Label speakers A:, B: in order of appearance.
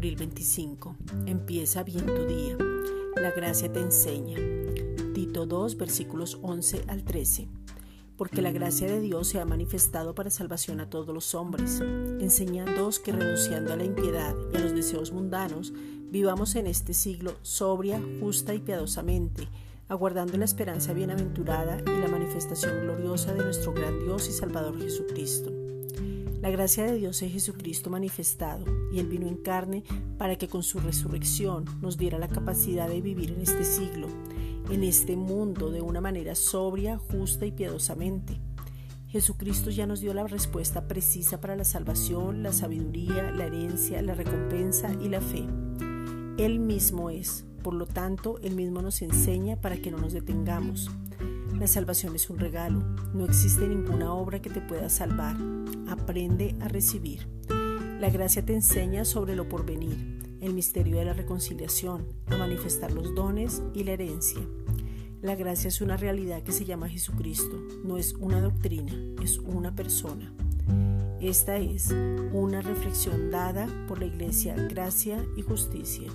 A: 5. Empieza bien tu día. La gracia te enseña. Tito 2, versículos 11 al 13. Porque la gracia de Dios se ha manifestado para salvación a todos los hombres, enseñándoos que renunciando a la impiedad y a los deseos mundanos, vivamos en este siglo sobria, justa y piadosamente, aguardando la esperanza bienaventurada y la manifestación gloriosa de nuestro gran Dios y Salvador Jesucristo la gracia de Dios es Jesucristo manifestado y Él vino en carne para que con su resurrección nos diera la capacidad de vivir en este siglo, en este mundo de una manera sobria, justa y piadosamente. Jesucristo ya nos dio la respuesta precisa para la salvación, la sabiduría, la herencia, la recompensa y la fe. Él mismo es, por lo tanto, Él mismo nos enseña para que no nos detengamos. La salvación es un regalo, no existe ninguna obra que te pueda salvar. Aprende a recibir. La gracia te enseña sobre lo porvenir, el misterio de la reconciliación, a manifestar los dones y la herencia. La gracia es una realidad que se llama Jesucristo, no es una doctrina, es una persona. Esta es una reflexión dada por la Iglesia Gracia y Justicia.